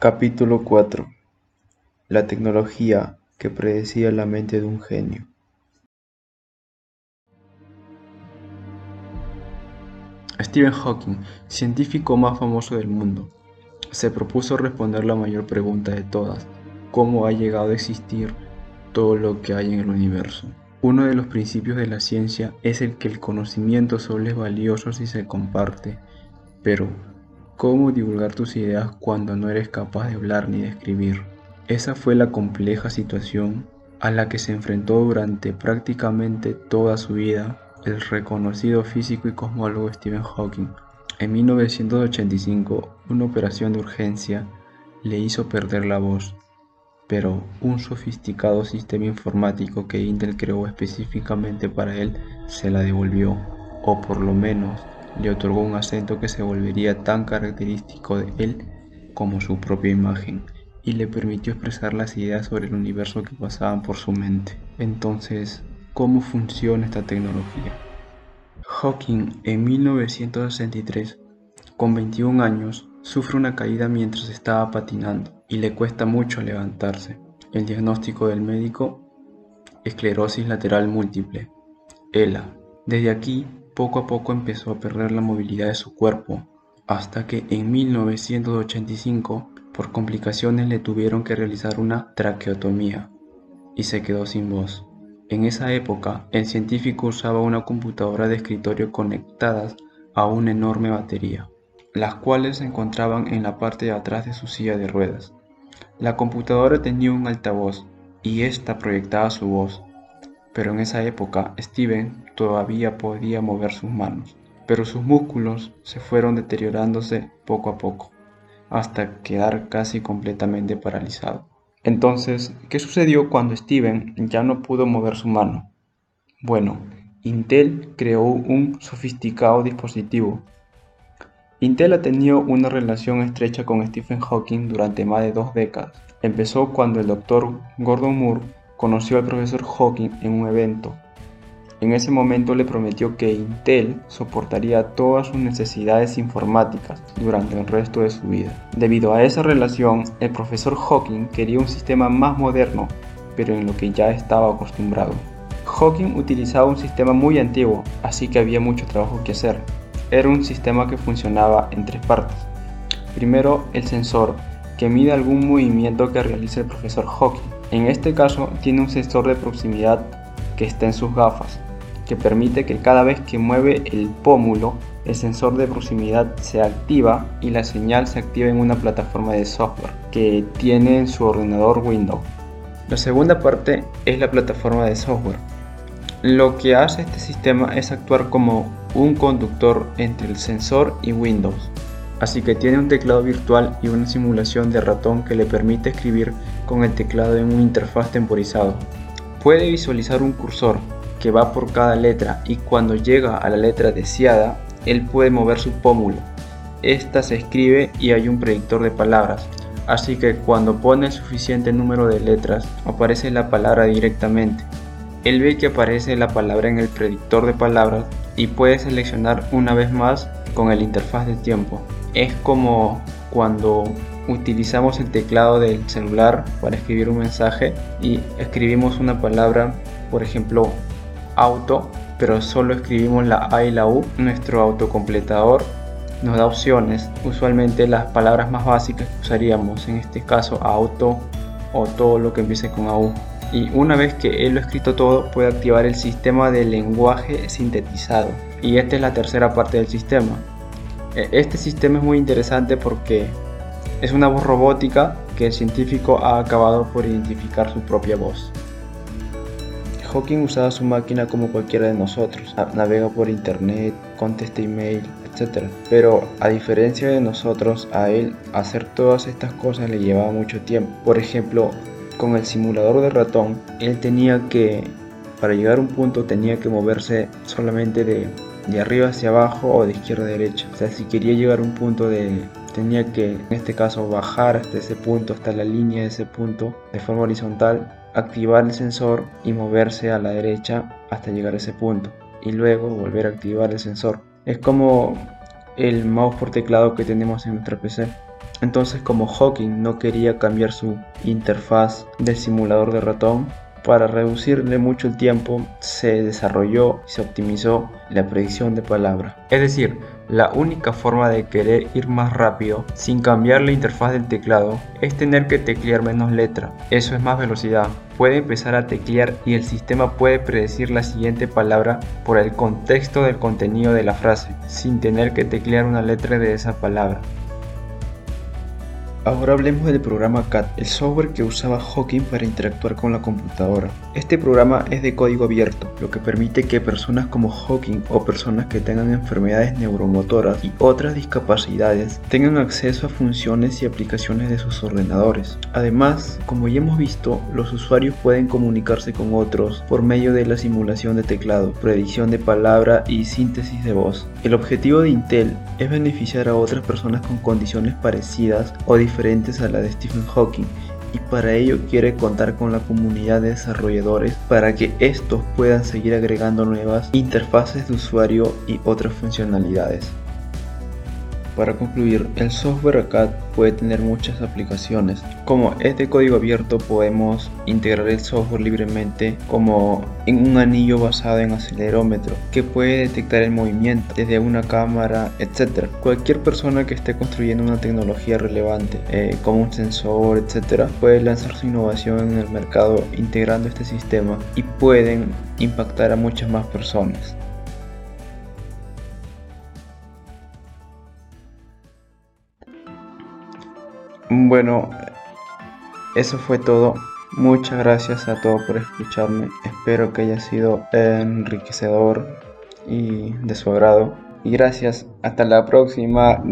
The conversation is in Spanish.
Capítulo 4 La tecnología que predecía la mente de un genio. Stephen Hawking, científico más famoso del mundo, se propuso responder la mayor pregunta de todas, ¿cómo ha llegado a existir todo lo que hay en el universo? Uno de los principios de la ciencia es el que el conocimiento solo es valioso si se comparte, pero ¿cómo divulgar tus ideas cuando no eres capaz de hablar ni de escribir? Esa fue la compleja situación a la que se enfrentó durante prácticamente toda su vida el reconocido físico y cosmólogo Stephen Hawking. En 1985, una operación de urgencia le hizo perder la voz pero un sofisticado sistema informático que Intel creó específicamente para él se la devolvió, o por lo menos le otorgó un acento que se volvería tan característico de él como su propia imagen, y le permitió expresar las ideas sobre el universo que pasaban por su mente. Entonces, ¿cómo funciona esta tecnología? Hawking en 1963, con 21 años, sufre una caída mientras estaba patinando y le cuesta mucho levantarse. El diagnóstico del médico, esclerosis lateral múltiple, ELA. Desde aquí, poco a poco empezó a perder la movilidad de su cuerpo, hasta que en 1985, por complicaciones le tuvieron que realizar una traqueotomía y se quedó sin voz. En esa época, el científico usaba una computadora de escritorio conectadas a una enorme batería, las cuales se encontraban en la parte de atrás de su silla de ruedas. La computadora tenía un altavoz y ésta proyectaba su voz, pero en esa época Steven todavía podía mover sus manos, pero sus músculos se fueron deteriorándose poco a poco, hasta quedar casi completamente paralizado. Entonces, ¿qué sucedió cuando Steven ya no pudo mover su mano? Bueno, Intel creó un sofisticado dispositivo Intel ha tenido una relación estrecha con Stephen Hawking durante más de dos décadas. Empezó cuando el Dr. Gordon Moore conoció al profesor Hawking en un evento. En ese momento le prometió que Intel soportaría todas sus necesidades informáticas durante el resto de su vida. Debido a esa relación, el profesor Hawking quería un sistema más moderno, pero en lo que ya estaba acostumbrado. Hawking utilizaba un sistema muy antiguo, así que había mucho trabajo que hacer era un sistema que funcionaba en tres partes. Primero, el sensor, que mide algún movimiento que realice el profesor Hawking. En este caso, tiene un sensor de proximidad que está en sus gafas, que permite que cada vez que mueve el pómulo, el sensor de proximidad se activa y la señal se activa en una plataforma de software que tiene en su ordenador Windows. La segunda parte es la plataforma de software. Lo que hace este sistema es actuar como un conductor entre el sensor y Windows, así que tiene un teclado virtual y una simulación de ratón que le permite escribir con el teclado en un interfaz temporizado. Puede visualizar un cursor que va por cada letra y cuando llega a la letra deseada, él puede mover su pómulo. Esta se escribe y hay un predictor de palabras, así que cuando pone el suficiente número de letras aparece la palabra directamente. Él ve que aparece la palabra en el predictor de palabras y puede seleccionar una vez más con el interfaz de tiempo. Es como cuando utilizamos el teclado del celular para escribir un mensaje y escribimos una palabra, por ejemplo, auto, pero solo escribimos la A y la U, nuestro autocompletador nos da opciones, usualmente las palabras más básicas que usaríamos, en este caso auto o todo lo que empiece con AU y una vez que él lo ha escrito todo puede activar el sistema de lenguaje sintetizado. Y esta es la tercera parte del sistema. E, este sistema es muy interesante porque es una voz robótica que el científico ha acabado por identificar su propia voz. Hawking usaba su máquina como cualquiera de nosotros, navega por internet, contesta email, etc. Pero a diferencia de nosotros, a él hacer todas estas cosas le llevaba mucho tiempo. Por ejemplo, con el simulador de ratón, él tenía que, para llegar a un punto, tenía que moverse solamente de, de arriba hacia abajo o de izquierda a derecha. O sea, si quería llegar a un punto de, tenía que, en este caso, bajar hasta ese punto, hasta la línea de ese punto, de forma horizontal, activar el sensor y moverse a la derecha hasta llegar a ese punto. Y luego volver a activar el sensor. Es como el mouse por teclado que tenemos en nuestra PC. Entonces como Hawking no quería cambiar su interfaz del simulador de ratón, para reducirle mucho el tiempo, se desarrolló y se optimizó la predicción de palabra. Es decir, la única forma de querer ir más rápido sin cambiar la interfaz del teclado es tener que teclear menos letra. Eso es más velocidad. Puede empezar a teclear y el sistema puede predecir la siguiente palabra por el contexto del contenido de la frase, sin tener que teclear una letra de esa palabra. Ahora hablemos del programa CAT, el software que usaba Hawking para interactuar con la computadora. Este programa es de código abierto, lo que permite que personas como Hawking o personas que tengan enfermedades neuromotoras y otras discapacidades tengan acceso a funciones y aplicaciones de sus ordenadores. Además, como ya hemos visto, los usuarios pueden comunicarse con otros por medio de la simulación de teclado, predicción de palabra y síntesis de voz. El objetivo de Intel es beneficiar a otras personas con condiciones parecidas o diferentes a la de Stephen Hawking y para ello quiere contar con la comunidad de desarrolladores para que estos puedan seguir agregando nuevas interfaces de usuario y otras funcionalidades. Para concluir, el software ACAD puede tener muchas aplicaciones. Como es de código abierto, podemos integrar el software libremente como en un anillo basado en acelerómetro que puede detectar el movimiento desde una cámara, etc. Cualquier persona que esté construyendo una tecnología relevante, eh, como un sensor, etc., puede lanzar su innovación en el mercado integrando este sistema y pueden impactar a muchas más personas. Bueno, eso fue todo. Muchas gracias a todos por escucharme. Espero que haya sido enriquecedor y de su agrado. Y gracias. Hasta la próxima.